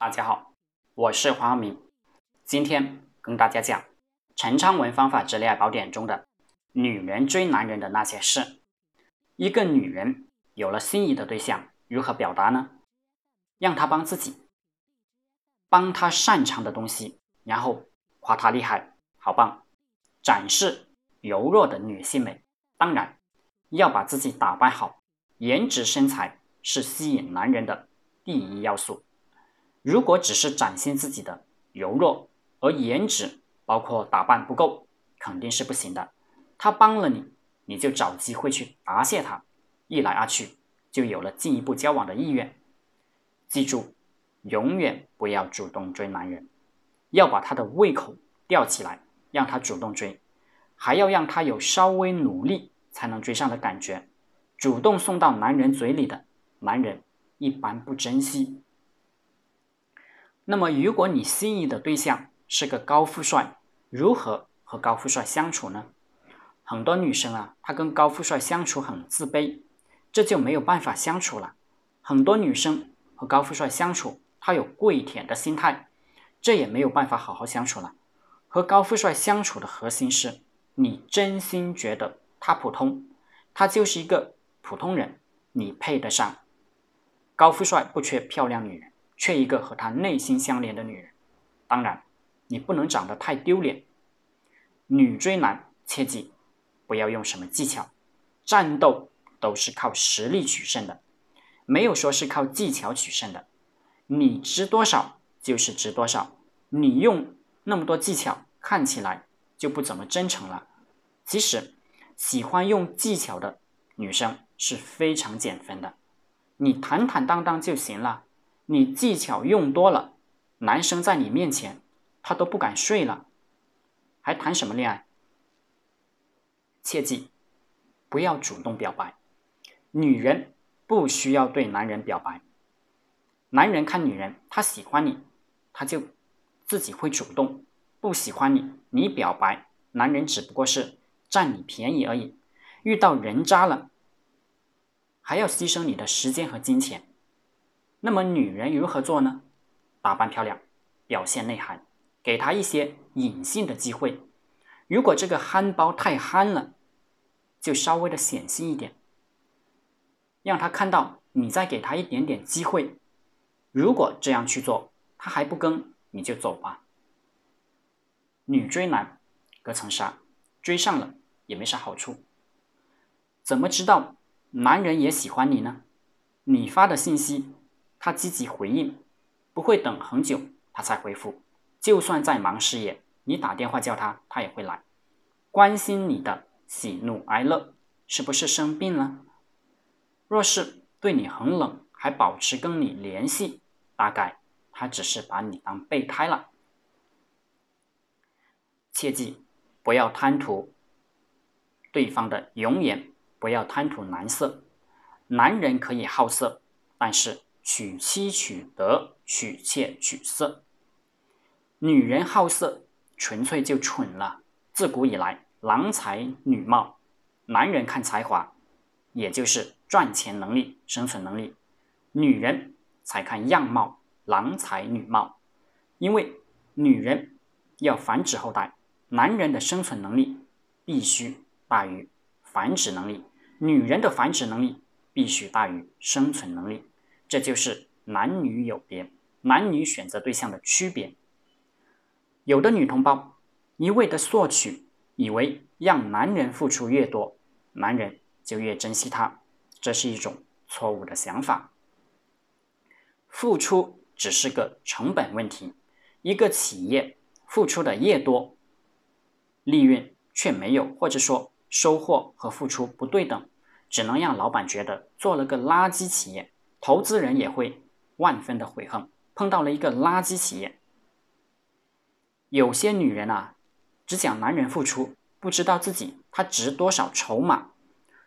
大家好，我是黄明，今天跟大家讲陈昌文方法之恋爱宝典中的女人追男人的那些事。一个女人有了心仪的对象，如何表达呢？让他帮自己，帮他擅长的东西，然后夸他厉害、好棒，展示柔弱的女性美。当然，要把自己打扮好，颜值身材是吸引男人的第一要素。如果只是展现自己的柔弱，而颜值包括打扮不够，肯定是不行的。他帮了你，你就找机会去答谢他，一来二去就有了进一步交往的意愿。记住，永远不要主动追男人，要把他的胃口吊起来，让他主动追，还要让他有稍微努力才能追上的感觉。主动送到男人嘴里的男人一般不珍惜。那么，如果你心仪的对象是个高富帅，如何和高富帅相处呢？很多女生啊，她跟高富帅相处很自卑，这就没有办法相处了。很多女生和高富帅相处，她有跪舔的心态，这也没有办法好好相处了。和高富帅相处的核心是你真心觉得他普通，他就是一个普通人，你配得上。高富帅不缺漂亮女人。缺一个和他内心相连的女人，当然，你不能长得太丢脸。女追男，切记不要用什么技巧，战斗都是靠实力取胜的，没有说是靠技巧取胜的。你值多少就是值多少，你用那么多技巧，看起来就不怎么真诚了。其实，喜欢用技巧的女生是非常减分的，你坦坦荡荡就行了。你技巧用多了，男生在你面前他都不敢睡了，还谈什么恋爱？切记，不要主动表白。女人不需要对男人表白，男人看女人，他喜欢你，他就自己会主动；不喜欢你，你表白，男人只不过是占你便宜而已。遇到人渣了，还要牺牲你的时间和金钱。那么女人如何做呢？打扮漂亮，表现内涵，给她一些隐性的机会。如果这个憨包太憨了，就稍微的显性一点，让他看到你再给他一点点机会。如果这样去做，他还不跟，你就走吧。女追男隔层纱，追上了也没啥好处。怎么知道男人也喜欢你呢？你发的信息。他积极回应，不会等很久他才回复。就算在忙事业，你打电话叫他，他也会来，关心你的喜怒哀乐。是不是生病了？若是对你很冷，还保持跟你联系，大概他只是把你当备胎了。切记，不要贪图对方的容颜，不要贪图男色。男人可以好色，但是。娶妻娶德，娶妾娶色。女人好色，纯粹就蠢了。自古以来，郎才女貌，男人看才华，也就是赚钱能力、生存能力；女人才看样貌，郎才女貌。因为女人要繁殖后代，男人的生存能力必须大于繁殖能力，女人的繁殖能力必须大于生存能力。这就是男女有别，男女选择对象的区别。有的女同胞一味的索取，以为让男人付出越多，男人就越珍惜她，这是一种错误的想法。付出只是个成本问题，一个企业付出的越多，利润却没有，或者说收获和付出不对等，只能让老板觉得做了个垃圾企业。投资人也会万分的悔恨，碰到了一个垃圾企业。有些女人啊，只讲男人付出，不知道自己他值多少筹码。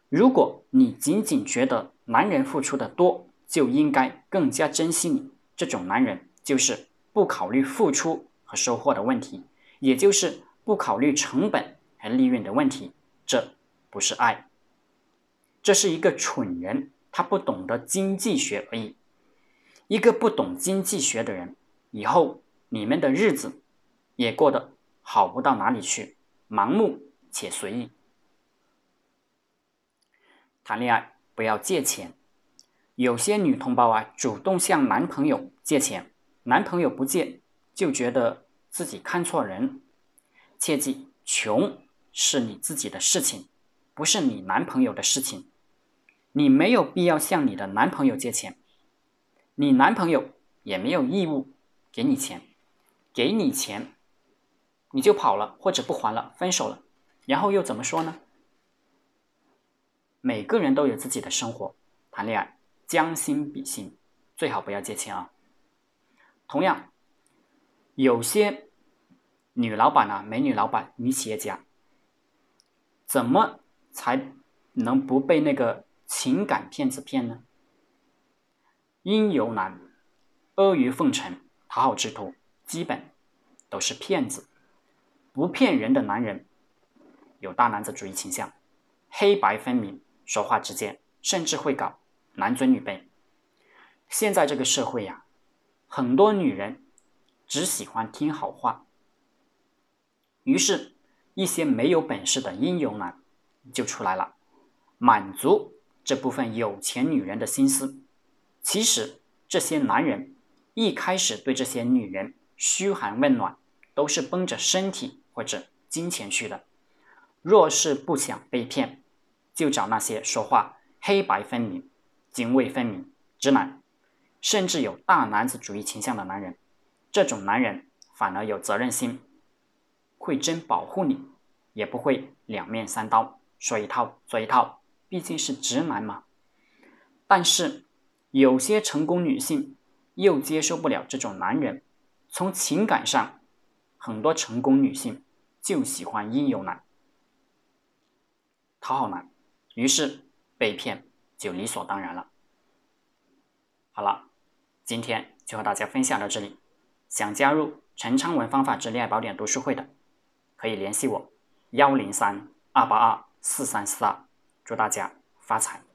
如果你仅仅觉得男人付出的多，就应该更加珍惜你，这种男人就是不考虑付出和收获的问题，也就是不考虑成本和利润的问题。这不是爱，这是一个蠢人。他不懂得经济学而已。一个不懂经济学的人，以后你们的日子也过得好不到哪里去，盲目且随意。谈恋爱不要借钱，有些女同胞啊，主动向男朋友借钱，男朋友不借，就觉得自己看错人。切记，穷是你自己的事情，不是你男朋友的事情。你没有必要向你的男朋友借钱，你男朋友也没有义务给你钱。给你钱，你就跑了或者不还了，分手了，然后又怎么说呢？每个人都有自己的生活，谈恋爱将心比心，最好不要借钱啊。同样，有些女老板啊，美女老板、女企业家，怎么才能不被那个？情感骗子骗呢？阴柔男、阿谀奉承、讨好之徒，基本都是骗子。不骗人的男人有大男子主义倾向，黑白分明，说话直接，甚至会搞男尊女卑。现在这个社会呀，很多女人只喜欢听好话，于是，一些没有本事的阴柔男就出来了，满足。这部分有钱女人的心思，其实这些男人一开始对这些女人嘘寒问暖，都是奔着身体或者金钱去的。若是不想被骗，就找那些说话黑白分明、泾渭分明、直男，甚至有大男子主义倾向的男人。这种男人反而有责任心，会真保护你，也不会两面三刀，说一套做一套。毕竟是直男嘛，但是有些成功女性又接受不了这种男人。从情感上，很多成功女性就喜欢阴柔男、讨好男，于是被骗就理所当然了。好了，今天就和大家分享到这里。想加入陈昌文方法之恋爱宝典读书会的，可以联系我：幺零三二八二四三四二。祝大家发财！